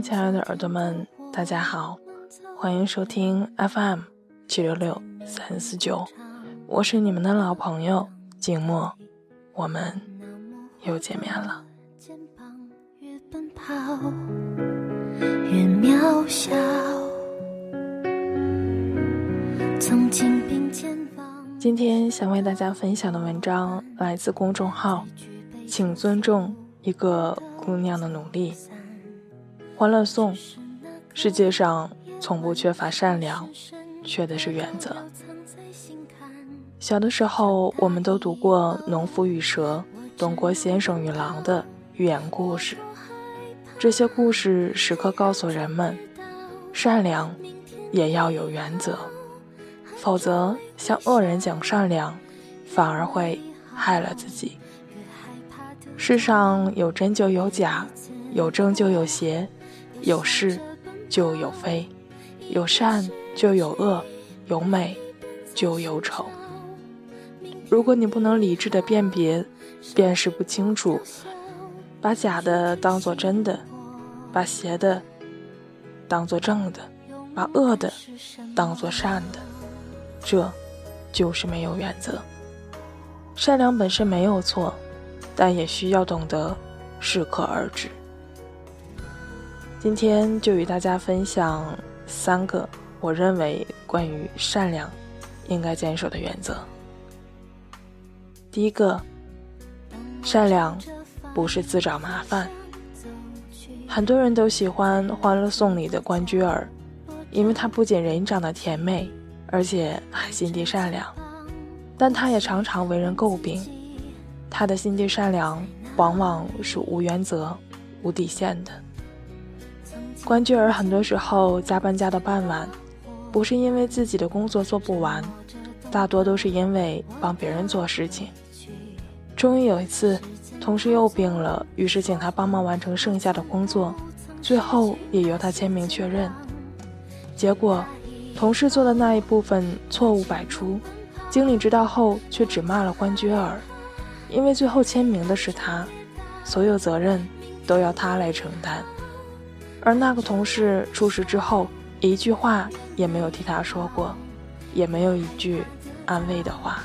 亲爱的耳朵们，大家好，欢迎收听 FM 七六六三四九，我是你们的老朋友静默，我们又见面了。今天想为大家分享的文章来自公众号，请尊重一个姑娘的努力。欢乐颂，世界上从不缺乏善良，缺的是原则。小的时候，我们都读过《农夫与蛇》《东郭先生与狼》的寓言故事，这些故事时刻告诉人们，善良也要有原则。否则，向恶人讲善良，反而会害了自己。世上有真就有假，有正就有邪，有是就有非，有善就有恶，有美就有丑。如果你不能理智的辨别，辨识不清楚，把假的当做真的，把邪的当做正的，把恶的当做善的。这，就是没有原则。善良本身没有错，但也需要懂得适可而止。今天就与大家分享三个我认为关于善良应该坚守的原则。第一个，善良不是自找麻烦。很多人都喜欢《欢乐颂》里的关雎尔，因为他不仅人长得甜美。而且还心地善良，但他也常常为人诟病。他的心地善良往往是无原则、无底线的。关雎尔很多时候加班加到傍晚，不是因为自己的工作做不完，大多都是因为帮别人做事情。终于有一次，同事又病了，于是请他帮忙完成剩下的工作，最后也由他签名确认。结果。同事做的那一部分错误百出，经理知道后却只骂了关雎尔，因为最后签名的是他，所有责任都要他来承担。而那个同事出事之后，一句话也没有替他说过，也没有一句安慰的话。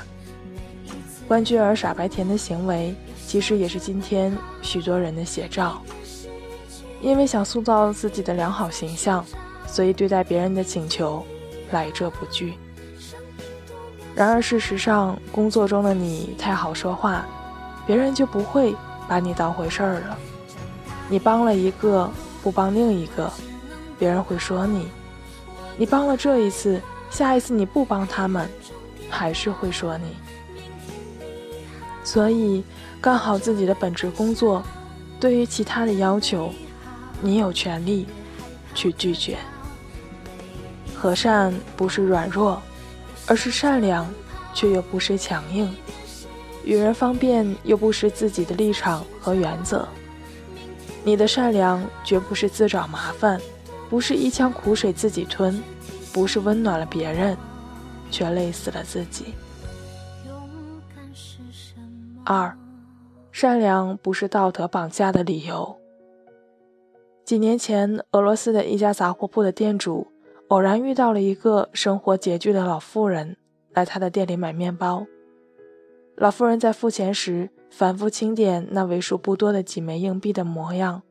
关雎尔傻白甜的行为，其实也是今天许多人的写照。因为想塑造自己的良好形象，所以对待别人的请求。来者不拒。然而，事实上，工作中的你太好说话，别人就不会把你当回事儿了。你帮了一个，不帮另一个，别人会说你；你帮了这一次，下一次你不帮他们，还是会说你。所以，干好自己的本职工作，对于其他的要求，你有权利去拒绝。和善不是软弱，而是善良，却又不失强硬；与人方便，又不失自己的立场和原则。你的善良绝不是自找麻烦，不是一腔苦水自己吞，不是温暖了别人，却累死了自己。二，善良不是道德绑架的理由。几年前，俄罗斯的一家杂货铺的店主。偶然遇到了一个生活拮据的老妇人，来他的店里买面包。老妇人在付钱时反复清点那为数不多的几枚硬币的模样，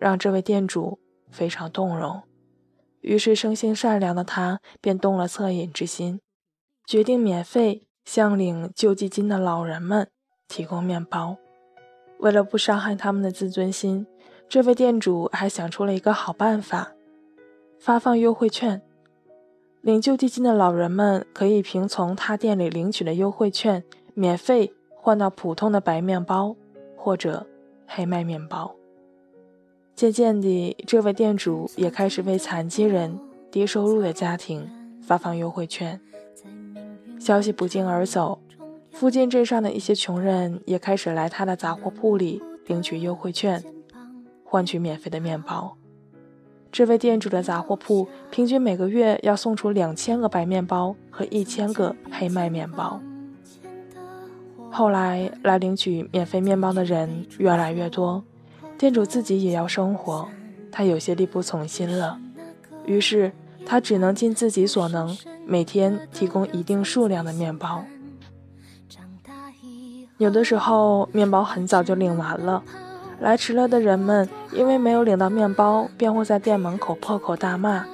让这位店主非常动容。于是，生性善良的他便动了恻隐之心，决定免费向领救济金的老人们提供面包。为了不伤害他们的自尊心，这位店主还想出了一个好办法：发放优惠券。领救济金的老人们可以凭从他店里领取的优惠券，免费换到普通的白面包或者黑麦面包。渐渐地，这位店主也开始为残疾人、低收入的家庭发放优惠券。消息不胫而走，附近镇上的一些穷人也开始来他的杂货铺里领取优惠券，换取免费的面包。这位店主的杂货铺平均每个月要送出两千个白面包和一千个黑麦面包。后来来领取免费面包的人越来越多，店主自己也要生活，他有些力不从心了，于是他只能尽自己所能，每天提供一定数量的面包。有的时候，面包很早就领完了，来迟了的人们因为没有领到面包，便会在店门口破口大骂。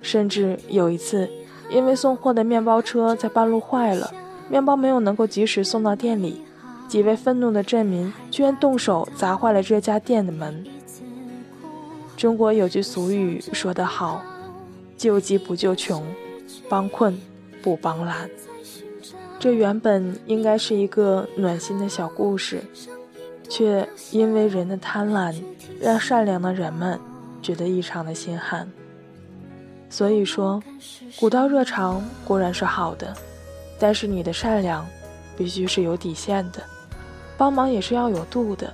甚至有一次，因为送货的面包车在半路坏了，面包没有能够及时送到店里，几位愤怒的镇民居然动手砸坏了这家店的门。中国有句俗语说得好：“救急不救穷，帮困不帮懒。”这原本应该是一个暖心的小故事，却因为人的贪婪，让善良的人们觉得异常的心寒。所以说，古道热肠固然是好的，但是你的善良必须是有底线的，帮忙也是要有度的，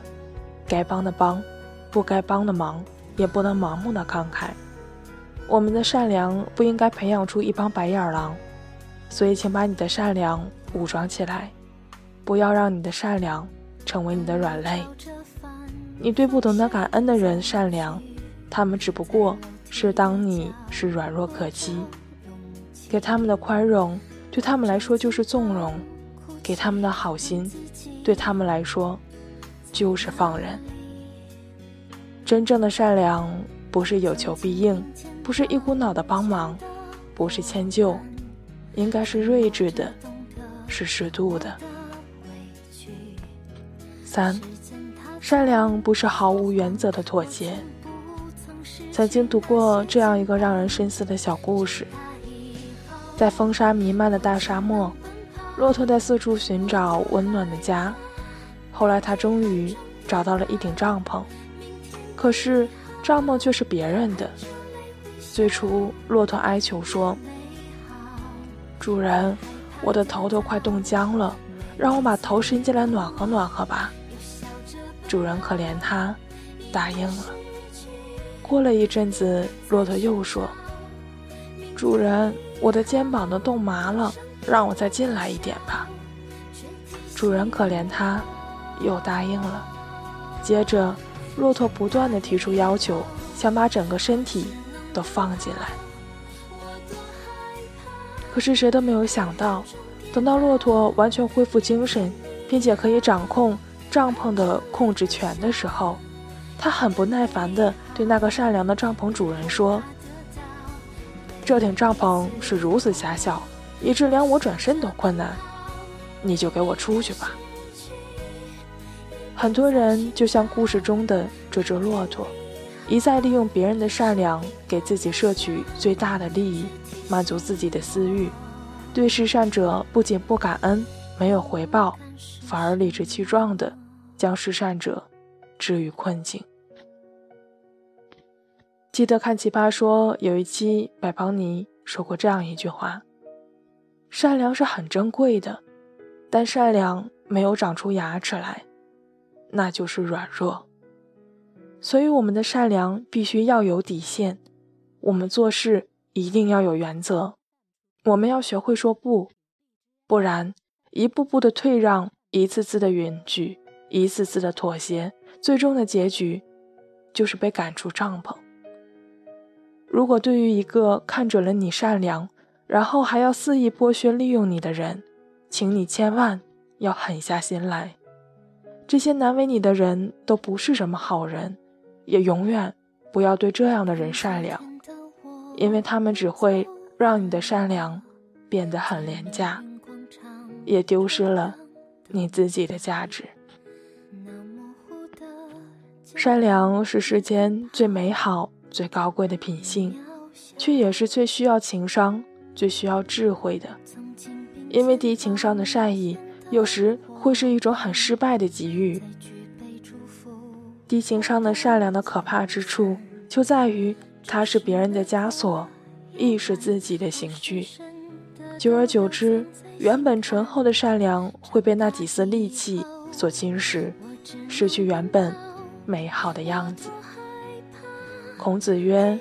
该帮的帮，不该帮的忙，也不能盲目的慷慨。我们的善良不应该培养出一帮白眼狼，所以请把你的善良武装起来，不要让你的善良成为你的软肋。你对不懂得感恩的人善良，他们只不过。是当你是软弱可欺，给他们的宽容对他们来说就是纵容，给他们的好心对他们来说就是放任。真正的善良不是有求必应，不是一股脑的帮忙，不是迁就，应该是睿智的，是适度的。三，善良不是毫无原则的妥协。曾经读过这样一个让人深思的小故事：在风沙弥漫的大沙漠，骆驼在四处寻找温暖的家。后来，他终于找到了一顶帐篷，可是帐篷却是别人的。最初，骆驼哀求说：“主人，我的头都快冻僵了，让我把头伸进来暖和暖和吧。”主人可怜他，答应了。过了一阵子，骆驼又说：“主人，我的肩膀都冻麻了，让我再进来一点吧。”主人可怜他，又答应了。接着，骆驼不断地提出要求，想把整个身体都放进来。可是谁都没有想到，等到骆驼完全恢复精神，并且可以掌控帐篷的控制权的时候，他很不耐烦地对那个善良的帐篷主人说：“这顶帐篷是如此狭小，以致连我转身都困难，你就给我出去吧。”很多人就像故事中的这只骆驼，一再利用别人的善良给自己摄取最大的利益，满足自己的私欲，对施善者不仅不感恩，没有回报，反而理直气壮地将施善者置于困境。记得看《奇葩说》有一期，百邦尼说过这样一句话：“善良是很珍贵的，但善良没有长出牙齿来，那就是软弱。所以，我们的善良必须要有底线，我们做事一定要有原则，我们要学会说不，不然，一步步的退让，一次次的允许，一次次的妥协，最终的结局就是被赶出帐篷。”如果对于一个看准了你善良，然后还要肆意剥削利用你的人，请你千万要狠下心来。这些难为你的人都不是什么好人，也永远不要对这样的人善良，因为他们只会让你的善良变得很廉价，也丢失了你自己的价值。善良是世间最美好。最高贵的品性，却也是最需要情商、最需要智慧的。因为低情商的善意，有时会是一种很失败的机遇。低情商的善良的可怕之处，就在于它是别人的枷锁，亦是自己的刑具。久而久之，原本醇厚的善良会被那几丝戾气所侵蚀，失去原本美好的样子。孔子曰：“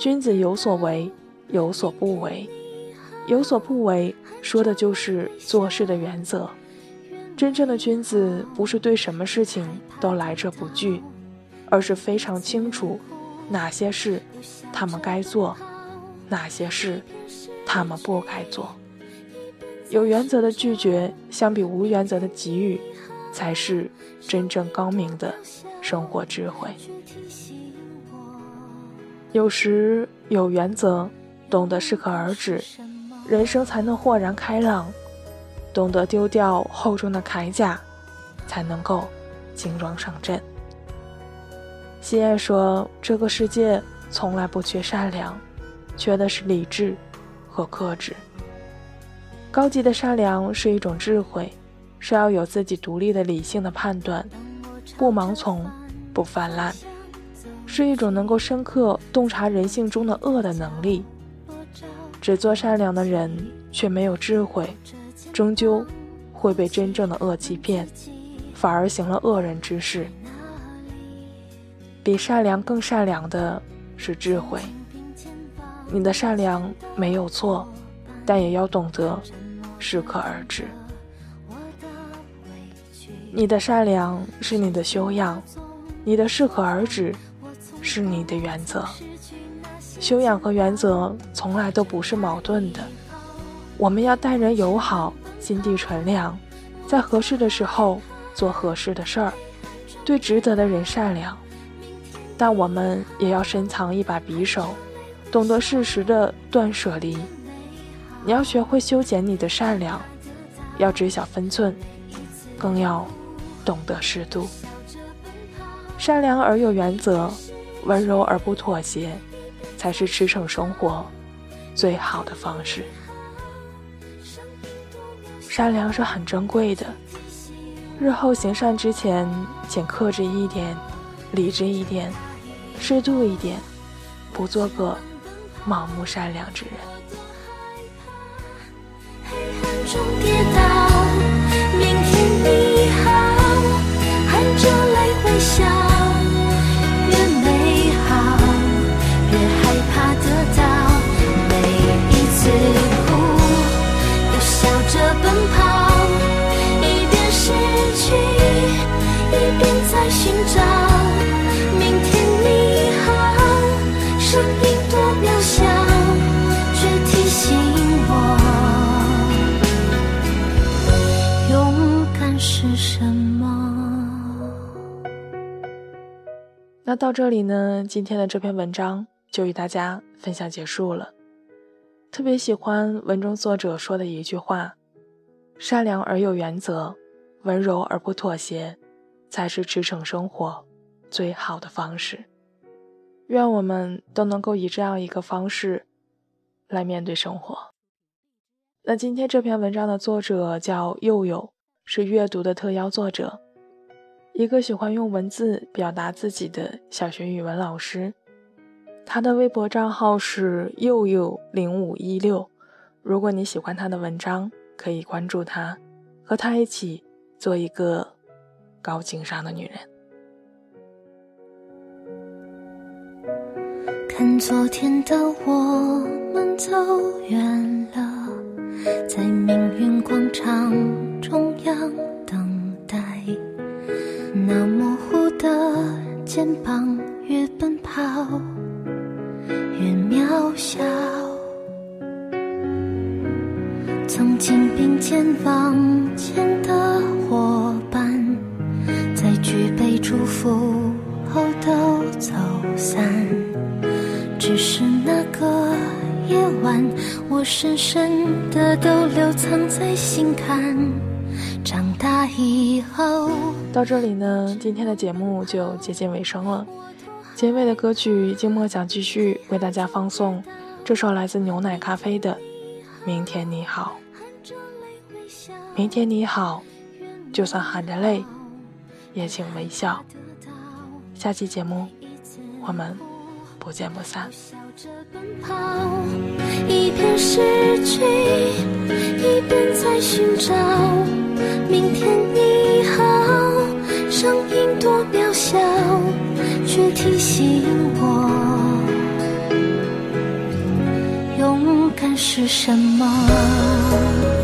君子有所为，有所不为。有所不为，说的就是做事的原则。真正的君子，不是对什么事情都来者不拒，而是非常清楚哪些事他们该做，哪些事他们不该做。有原则的拒绝，相比无原则的给予，才是真正高明的生活智慧。有时有原则，懂得适可而止，人生才能豁然开朗；懂得丢掉厚重的铠甲，才能够轻装上阵。西燕说：“这个世界从来不缺善良，缺的是理智和克制。高级的善良是一种智慧，是要有自己独立的理性的判断，不盲从，不泛滥，是一种能够深刻洞察人性中的恶的能力。只做善良的人却没有智慧，终究会被真正的恶欺骗，反而行了恶人之事。”比善良更善良的是智慧。你的善良没有错，但也要懂得适可而止。你的善良是你的修养，你的适可而止是你的原则。修养和原则从来都不是矛盾的。我们要待人友好，心地纯良，在合适的时候做合适的事儿，对值得的人善良。但我们也要深藏一把匕首，懂得适时的断舍离。你要学会修剪你的善良，要知晓分寸，更要懂得适度。善良而有原则，温柔而不妥协，才是驰骋生活最好的方式。善良是很珍贵的，日后行善之前，请克制一点。理智一点，适度一点，不做个盲目善良之人。黑暗中跌倒，明天你好，含着泪微笑，到这里呢，今天的这篇文章就与大家分享结束了。特别喜欢文中作者说的一句话：“善良而有原则，温柔而不妥协，才是驰骋生活最好的方式。”愿我们都能够以这样一个方式来面对生活。那今天这篇文章的作者叫佑佑，是阅读的特邀作者。一个喜欢用文字表达自己的小学语文老师，他的微博账号是佑佑零五一六。如果你喜欢他的文章，可以关注他，和他一起做一个高情商的女人。看昨天的我们走远了，在命运广场中央。那模糊的肩膀，越奔跑越渺小。曾经并肩往前的伙伴，在举杯祝福后都走散。只是那个夜晚，我深深的都留藏在心坎。以后。到这里呢，今天的节目就接近尾声了。结尾的歌曲，静默想继续为大家放送这首来自牛奶咖啡的《明天你好》。明天你好，就算含着泪，也请微笑。下期节目，我们不见不散。一边失去，一边在寻找明天你好。声音多渺小，却提醒我，勇敢是什么。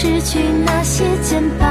失去那些肩膀。